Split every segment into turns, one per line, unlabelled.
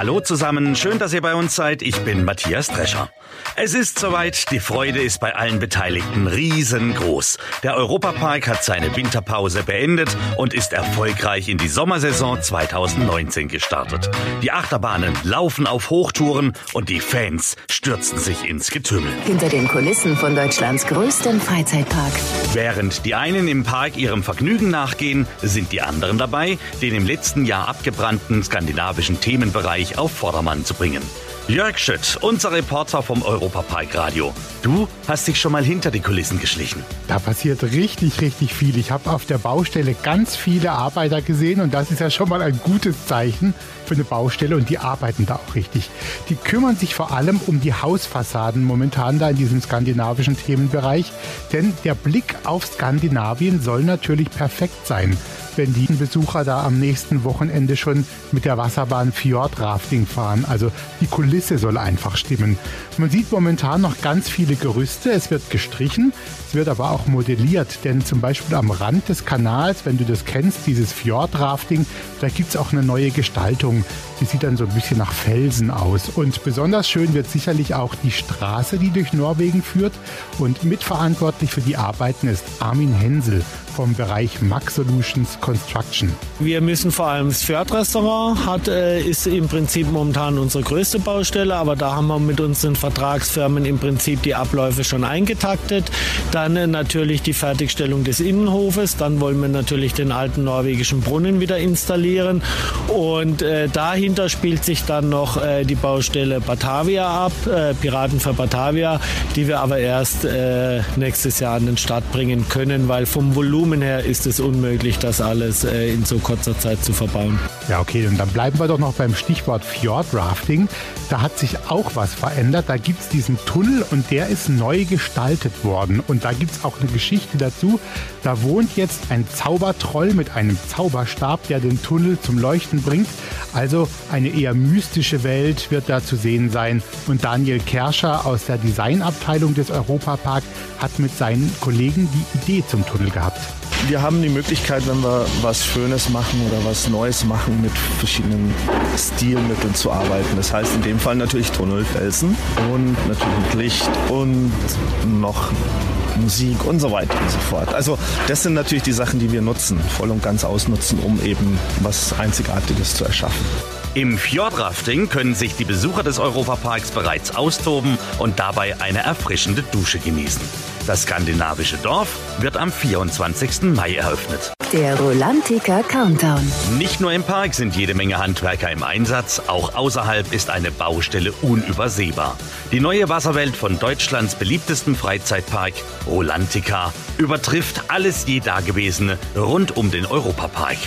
Hallo zusammen, schön, dass ihr bei uns seid. Ich bin Matthias Drescher. Es ist soweit, die Freude ist bei allen Beteiligten riesengroß. Der Europapark hat seine Winterpause beendet und ist erfolgreich in die Sommersaison 2019 gestartet. Die Achterbahnen laufen auf Hochtouren und die Fans stürzen sich ins Getümmel.
Hinter den Kulissen von Deutschlands größtem Freizeitpark.
Während die einen im Park ihrem Vergnügen nachgehen, sind die anderen dabei, den im letzten Jahr abgebrannten skandinavischen Themenbereich auf Vordermann zu bringen. Jörg Schütt, unser Reporter vom Europapark Radio. Du hast dich schon mal hinter die Kulissen geschlichen.
Da passiert richtig, richtig viel. Ich habe auf der Baustelle ganz viele Arbeiter gesehen und das ist ja schon mal ein gutes Zeichen für eine Baustelle und die arbeiten da auch richtig. Die kümmern sich vor allem um die Hausfassaden momentan da in diesem skandinavischen Themenbereich, denn der Blick auf Skandinavien soll natürlich perfekt sein wenn die Besucher da am nächsten Wochenende schon mit der Wasserbahn Fjordrafting fahren. Also die Kulisse soll einfach stimmen. Man sieht momentan noch ganz viele Gerüste. Es wird gestrichen, es wird aber auch modelliert. Denn zum Beispiel am Rand des Kanals, wenn du das kennst, dieses Fjordrafting, da gibt es auch eine neue Gestaltung. Die sieht dann so ein bisschen nach Felsen aus. Und besonders schön wird sicherlich auch die Straße, die durch Norwegen führt. Und mitverantwortlich für die Arbeiten ist Armin Hensel vom Bereich Max Solutions Construction.
Wir müssen vor allem das Fjord-Restaurant hat, äh, ist im Prinzip momentan unsere größte Baustelle, aber da haben wir mit unseren Vertragsfirmen im Prinzip die Abläufe schon eingetaktet. Dann äh, natürlich die Fertigstellung des Innenhofes, dann wollen wir natürlich den alten norwegischen Brunnen wieder installieren und äh, dahinter spielt sich dann noch äh, die Baustelle Batavia ab, äh, Piraten für Batavia, die wir aber erst äh, nächstes Jahr an den Start bringen können, weil vom Volumen her ist es unmöglich, das alles in so kurzer Zeit zu verbauen.
Ja, okay, und dann bleiben wir doch noch beim Stichwort Fjordrafting. Da hat sich auch was verändert. Da gibt es diesen Tunnel und der ist neu gestaltet worden. Und da gibt es auch eine Geschichte dazu. Da wohnt jetzt ein Zaubertroll mit einem Zauberstab, der den Tunnel zum Leuchten bringt. Also eine eher mystische Welt wird da zu sehen sein. Und Daniel Kerscher aus der Designabteilung des Europapark hat mit seinen Kollegen die Idee zum Tunnel gehabt
wir haben die Möglichkeit, wenn wir was Schönes machen oder was Neues machen, mit verschiedenen Stilmitteln zu arbeiten. Das heißt in dem Fall natürlich Tunnelfelsen und natürlich mit Licht und noch Musik und so weiter und so fort. Also das sind natürlich die Sachen, die wir nutzen, voll und ganz ausnutzen, um eben was Einzigartiges zu erschaffen.
Im Fjordrafting können sich die Besucher des Europaparks bereits austoben und dabei eine erfrischende Dusche genießen. Das skandinavische Dorf wird am 24. Mai eröffnet.
Der Rolantica Countdown.
Nicht nur im Park sind jede Menge Handwerker im Einsatz, auch außerhalb ist eine Baustelle unübersehbar. Die neue Wasserwelt von Deutschlands beliebtestem Freizeitpark, Rolantica, übertrifft alles je Dagewesene rund um den Europapark.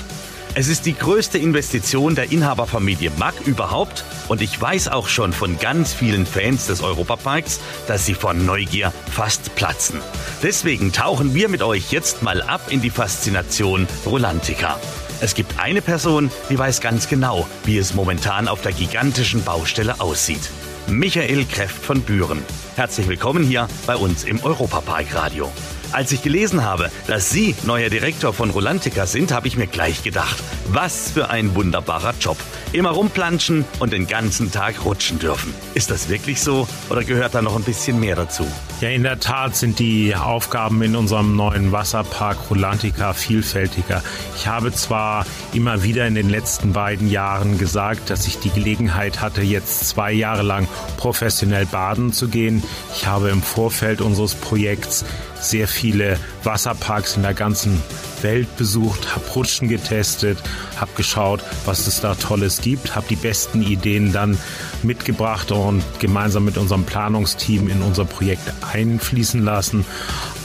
Es ist die größte Investition der Inhaberfamilie Mack überhaupt und ich weiß auch schon von ganz vielen Fans des Europaparks, dass sie vor Neugier fast platzen. Deswegen tauchen wir mit euch jetzt mal ab in die Faszination Rolantica. Es gibt eine Person, die weiß ganz genau, wie es momentan auf der gigantischen Baustelle aussieht. Michael Kräft von Büren. Herzlich willkommen hier bei uns im Europapark Radio. Als ich gelesen habe, dass Sie neuer Direktor von Rolantica sind, habe ich mir gleich gedacht, was für ein wunderbarer Job. Immer rumplanschen und den ganzen Tag rutschen dürfen. Ist das wirklich so oder gehört da noch ein bisschen mehr dazu?
Ja, in der Tat sind die Aufgaben in unserem neuen Wasserpark Rolantica vielfältiger. Ich habe zwar immer wieder in den letzten beiden Jahren gesagt, dass ich die Gelegenheit hatte, jetzt zwei Jahre lang professionell baden zu gehen. Ich habe im Vorfeld unseres Projekts sehr viele Wasserparks in der ganzen Welt besucht, habe Rutschen getestet, habe geschaut, was es da Tolles gibt, habe die besten Ideen dann mitgebracht und gemeinsam mit unserem Planungsteam in unser Projekt einfließen lassen.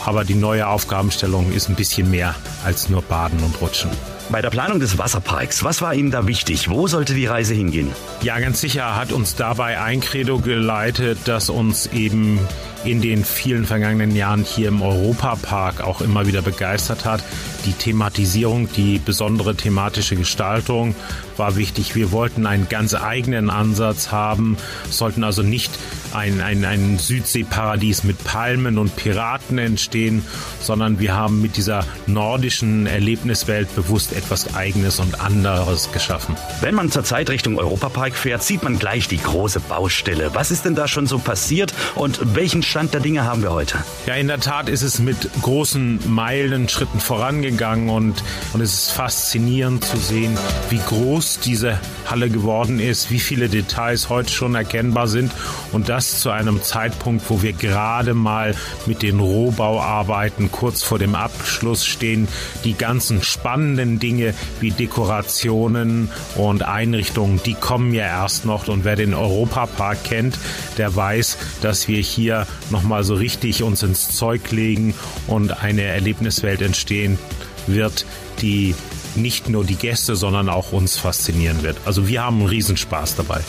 Aber die neue Aufgabenstellung ist ein bisschen mehr als nur Baden und Rutschen.
Bei der Planung des Wasserparks, was war Ihnen da wichtig? Wo sollte die Reise hingehen?
Ja, ganz sicher hat uns dabei ein Credo geleitet, das uns eben in den vielen vergangenen Jahren hier im Europapark auch immer wieder begeistert hat. Die Thematisierung, die besondere thematische Gestaltung war wichtig. Wir wollten einen ganz eigenen Ansatz haben, sollten also nicht ein, ein, ein Südseeparadies mit Palmen und Piraten entstehen, sondern wir haben mit dieser nordischen Erlebniswelt bewusst etwas Eigenes und anderes geschaffen.
Wenn man zurzeit Richtung Europapark fährt, sieht man gleich die große Baustelle. Was ist denn da schon so passiert und welchen Stand der Dinge haben wir heute?
Ja, in der Tat ist es mit großen Meilenschritten vorangegangen und, und es ist faszinierend zu sehen, wie groß diese Halle geworden ist, wie viele Details heute schon erkennbar sind und das zu einem Zeitpunkt, wo wir gerade mal mit den Rohbauarbeiten kurz vor dem Abschluss stehen. Die ganzen spannenden Dinge wie Dekorationen und Einrichtungen, die kommen ja erst noch und wer den Europapark kennt, der weiß, dass wir hier nochmal so richtig uns ins Zeug legen und eine Erlebniswelt entstehen wird, die nicht nur die Gäste, sondern auch uns faszinieren wird. Also wir haben einen Riesenspaß dabei.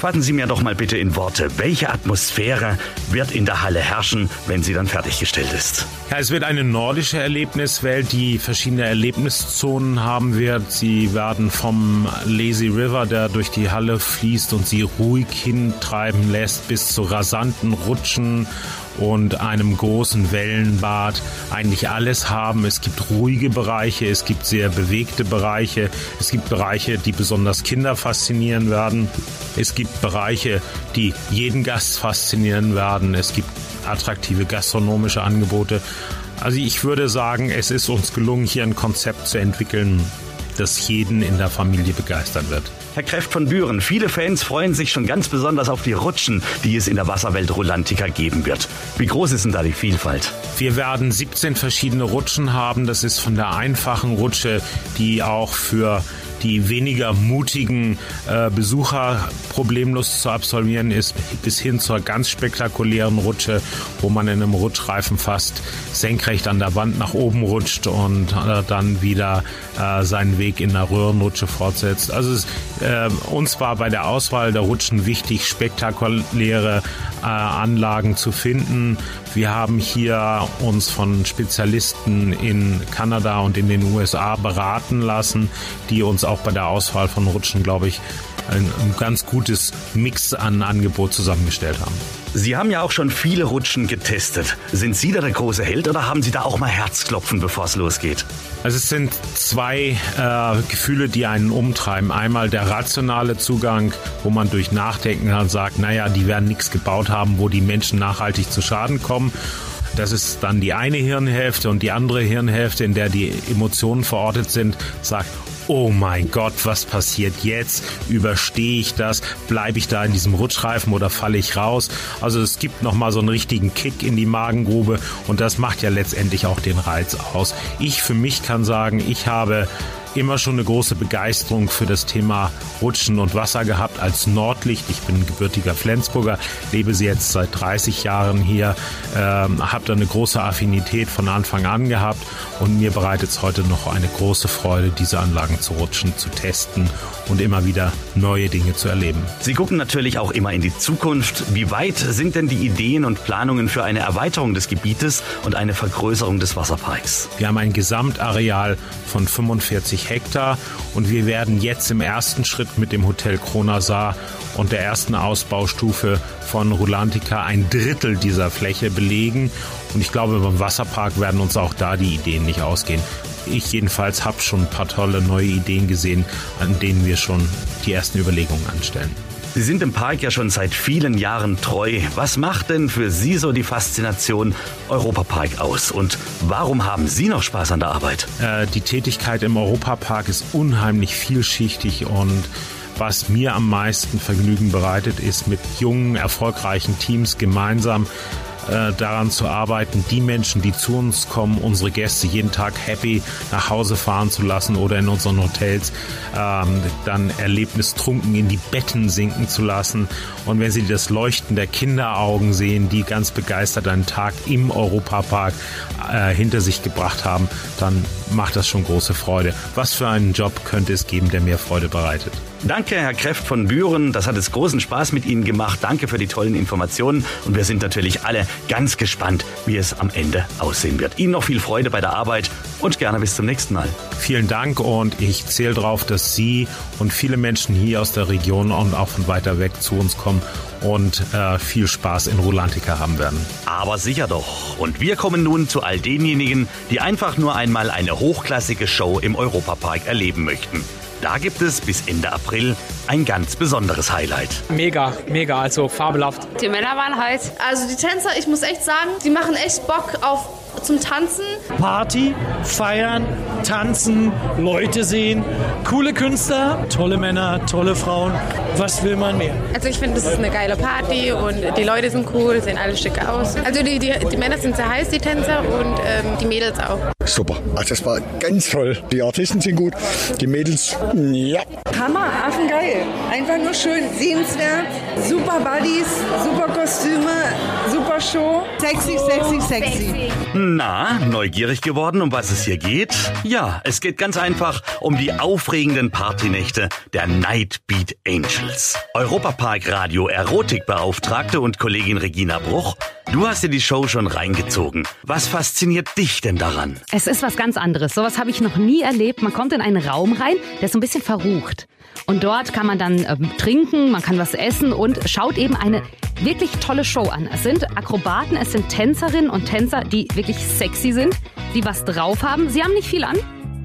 Fassen Sie mir doch mal bitte in Worte, welche Atmosphäre wird in der Halle herrschen, wenn sie dann fertiggestellt ist?
Ja, es wird eine nordische Erlebniswelt, die verschiedene Erlebniszonen haben wird. Sie werden vom Lazy River, der durch die Halle fließt und sie ruhig hintreiben lässt, bis zu rasanten Rutschen und einem großen Wellenbad eigentlich alles haben. Es gibt ruhige Bereiche, es gibt sehr bewegte Bereiche, es gibt Bereiche, die besonders Kinder faszinieren werden. Es gibt Bereiche, die jeden Gast faszinieren werden. Es gibt attraktive gastronomische Angebote. Also ich würde sagen, es ist uns gelungen, hier ein Konzept zu entwickeln, das jeden in der Familie begeistern wird.
Herr Kräft von Büren, viele Fans freuen sich schon ganz besonders auf die Rutschen, die es in der Wasserwelt Rolantica geben wird. Wie groß ist denn da die Vielfalt?
Wir werden 17 verschiedene Rutschen haben. Das ist von der einfachen Rutsche, die auch für die weniger mutigen äh, Besucher problemlos zu absolvieren ist, bis hin zur ganz spektakulären Rutsche, wo man in einem Rutschreifen fast senkrecht an der Wand nach oben rutscht und äh, dann wieder äh, seinen Weg in der Röhrenrutsche fortsetzt. Also es, äh, uns war bei der Auswahl der Rutschen wichtig, spektakuläre äh, Anlagen zu finden. Wir haben hier uns von Spezialisten in Kanada und in den USA beraten lassen, die uns auch bei der Auswahl von Rutschen, glaube ich, ein, ein ganz gutes Mix an Angebot zusammengestellt haben.
Sie haben ja auch schon viele Rutschen getestet. Sind Sie da der große Held oder haben Sie da auch mal Herzklopfen, bevor es losgeht?
Also es sind zwei äh, Gefühle, die einen umtreiben. Einmal der rationale Zugang, wo man durch Nachdenken dann sagt, naja, die werden nichts gebaut haben, wo die Menschen nachhaltig zu Schaden kommen. Das ist dann die eine Hirnhälfte und die andere Hirnhälfte, in der die Emotionen verortet sind, sagt, oh mein Gott, was passiert jetzt? Überstehe ich das? Bleibe ich da in diesem Rutschreifen oder falle ich raus? Also es gibt nochmal so einen richtigen Kick in die Magengrube und das macht ja letztendlich auch den Reiz aus. Ich für mich kann sagen, ich habe immer schon eine große Begeisterung für das Thema Rutschen und Wasser gehabt als Nordlicht. Ich bin gebürtiger Flensburger, lebe sie jetzt seit 30 Jahren hier, ähm, habe da eine große Affinität von Anfang an gehabt und mir bereitet es heute noch eine große Freude, diese Anlagen zu rutschen, zu testen und immer wieder neue Dinge zu erleben.
Sie gucken natürlich auch immer in die Zukunft. Wie weit sind denn die Ideen und Planungen für eine Erweiterung des Gebietes und eine Vergrößerung des Wasserparks?
Wir haben ein Gesamtareal von 45 Hektar und wir werden jetzt im ersten Schritt mit dem Hotel Kronasar und der ersten Ausbaustufe von Rulantica ein Drittel dieser Fläche belegen. Und ich glaube, beim Wasserpark werden uns auch da die Ideen nicht ausgehen. Ich jedenfalls habe schon ein paar tolle neue Ideen gesehen, an denen wir schon die ersten Überlegungen anstellen.
Sie sind im Park ja schon seit vielen Jahren treu. Was macht denn für Sie so die Faszination Europapark aus? Und warum haben Sie noch Spaß an der Arbeit?
Äh, die Tätigkeit im Europapark ist unheimlich vielschichtig und was mir am meisten Vergnügen bereitet, ist mit jungen, erfolgreichen Teams gemeinsam äh, daran zu arbeiten, die Menschen, die zu uns kommen, unsere Gäste jeden Tag happy nach Hause fahren zu lassen oder in unseren Hotels ähm, dann erlebnistrunken in die Betten sinken zu lassen. Und wenn sie das Leuchten der Kinderaugen sehen, die ganz begeistert einen Tag im Europapark äh, hinter sich gebracht haben, dann macht das schon große Freude. Was für einen Job könnte es geben, der mehr Freude bereitet?
Danke, Herr Kreft von Büren. Das hat es großen Spaß mit Ihnen gemacht. Danke für die tollen Informationen. Und wir sind natürlich alle ganz gespannt, wie es am Ende aussehen wird. Ihnen noch viel Freude bei der Arbeit und gerne bis zum nächsten Mal.
Vielen Dank und ich zähle darauf, dass Sie und viele Menschen hier aus der Region und auch von weiter weg zu uns kommen und äh, viel Spaß in Rulantica haben werden.
Aber sicher doch. Und wir kommen nun zu all denjenigen, die einfach nur einmal eine hochklassige Show im Europapark erleben möchten. Da gibt es bis Ende April ein ganz besonderes Highlight.
Mega, mega, also fabelhaft.
Die Männer waren heiß.
Also die Tänzer, ich muss echt sagen, die machen echt Bock auf zum Tanzen.
Party, feiern, tanzen, Leute sehen, coole Künstler, tolle Männer, tolle Frauen. Was will man mehr?
Also ich finde, das ist eine geile Party und die Leute sind cool, sehen alle schick aus. Also die, die, die Männer sind sehr heiß, die Tänzer und ähm, die Mädels auch.
Super, also das war ganz toll. Die Artisten sind gut, die Mädels, ja.
Hammer, affengeil. Einfach nur schön, sehenswert, super Buddies, super Kostüme, Show. Sexy, sexy, sexy.
Na, neugierig geworden, um was es hier geht? Ja, es geht ganz einfach um die aufregenden Partynächte der Night Beat Angels. Europapark Radio Erotikbeauftragte und Kollegin Regina Bruch, du hast dir die Show schon reingezogen. Was fasziniert dich denn daran?
Es ist was ganz anderes. Sowas habe ich noch nie erlebt. Man kommt in einen Raum rein, der ist so ein bisschen verrucht. Und dort kann man dann ähm, trinken, man kann was essen und schaut eben eine wirklich tolle Show an. Es sind Akrobaten, es sind Tänzerinnen und Tänzer, die wirklich sexy sind, die was drauf haben. Sie haben nicht viel an,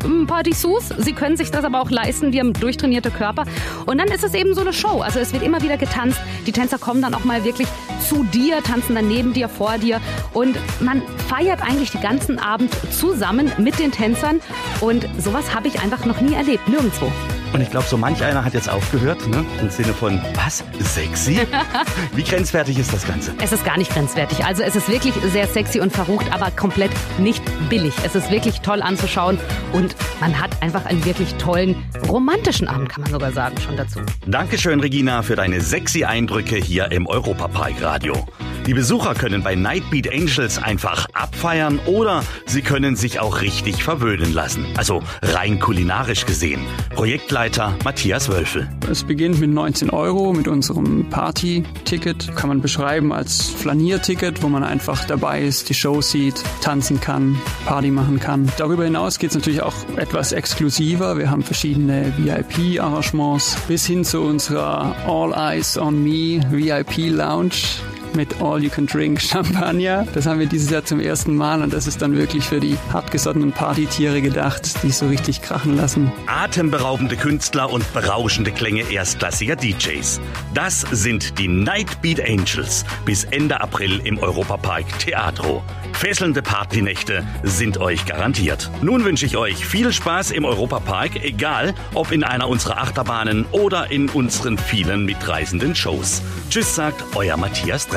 ein paar Dessous. Sie können sich das aber auch leisten, die haben durchtrainierte Körper. Und dann ist es eben so eine Show. Also es wird immer wieder getanzt. Die Tänzer kommen dann auch mal wirklich zu dir, tanzen dann neben dir, vor dir. Und man feiert eigentlich den ganzen Abend zusammen mit den Tänzern. Und sowas habe ich einfach noch nie erlebt, nirgendwo.
Und ich glaube, so manch einer hat jetzt aufgehört, ne? Im Sinne von, was? Sexy? Wie grenzwertig ist das Ganze?
Es ist gar nicht grenzwertig. Also es ist wirklich sehr sexy und verrucht, aber komplett nicht billig. Es ist wirklich toll anzuschauen und man hat einfach einen wirklich tollen romantischen Abend, kann man sogar sagen, schon dazu.
Dankeschön, Regina, für deine sexy Eindrücke hier im Europapark Radio. Die Besucher können bei Nightbeat Angels einfach abfeiern oder sie können sich auch richtig verwöhnen lassen. Also rein kulinarisch gesehen. Projektleiter Matthias Wölfel.
Es beginnt mit 19 Euro mit unserem Party-Ticket. Kann man beschreiben als Flanierticket, wo man einfach dabei ist, die Show sieht, tanzen kann, Party machen kann. Darüber hinaus geht es natürlich auch etwas exklusiver. Wir haben verschiedene VIP-Arrangements bis hin zu unserer All Eyes on Me VIP-Lounge mit All You Can Drink Champagner. Das haben wir dieses Jahr zum ersten Mal und das ist dann wirklich für die hartgesottenen Partytiere gedacht, die so richtig krachen lassen.
Atemberaubende Künstler und berauschende Klänge erstklassiger DJs. Das sind die Nightbeat Angels bis Ende April im Europapark Theatro. Fesselnde Partynächte sind euch garantiert. Nun wünsche ich euch viel Spaß im Europapark, egal ob in einer unserer Achterbahnen oder in unseren vielen mitreisenden Shows. Tschüss sagt euer Matthias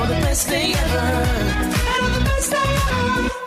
for the best day ever. And the best day ever.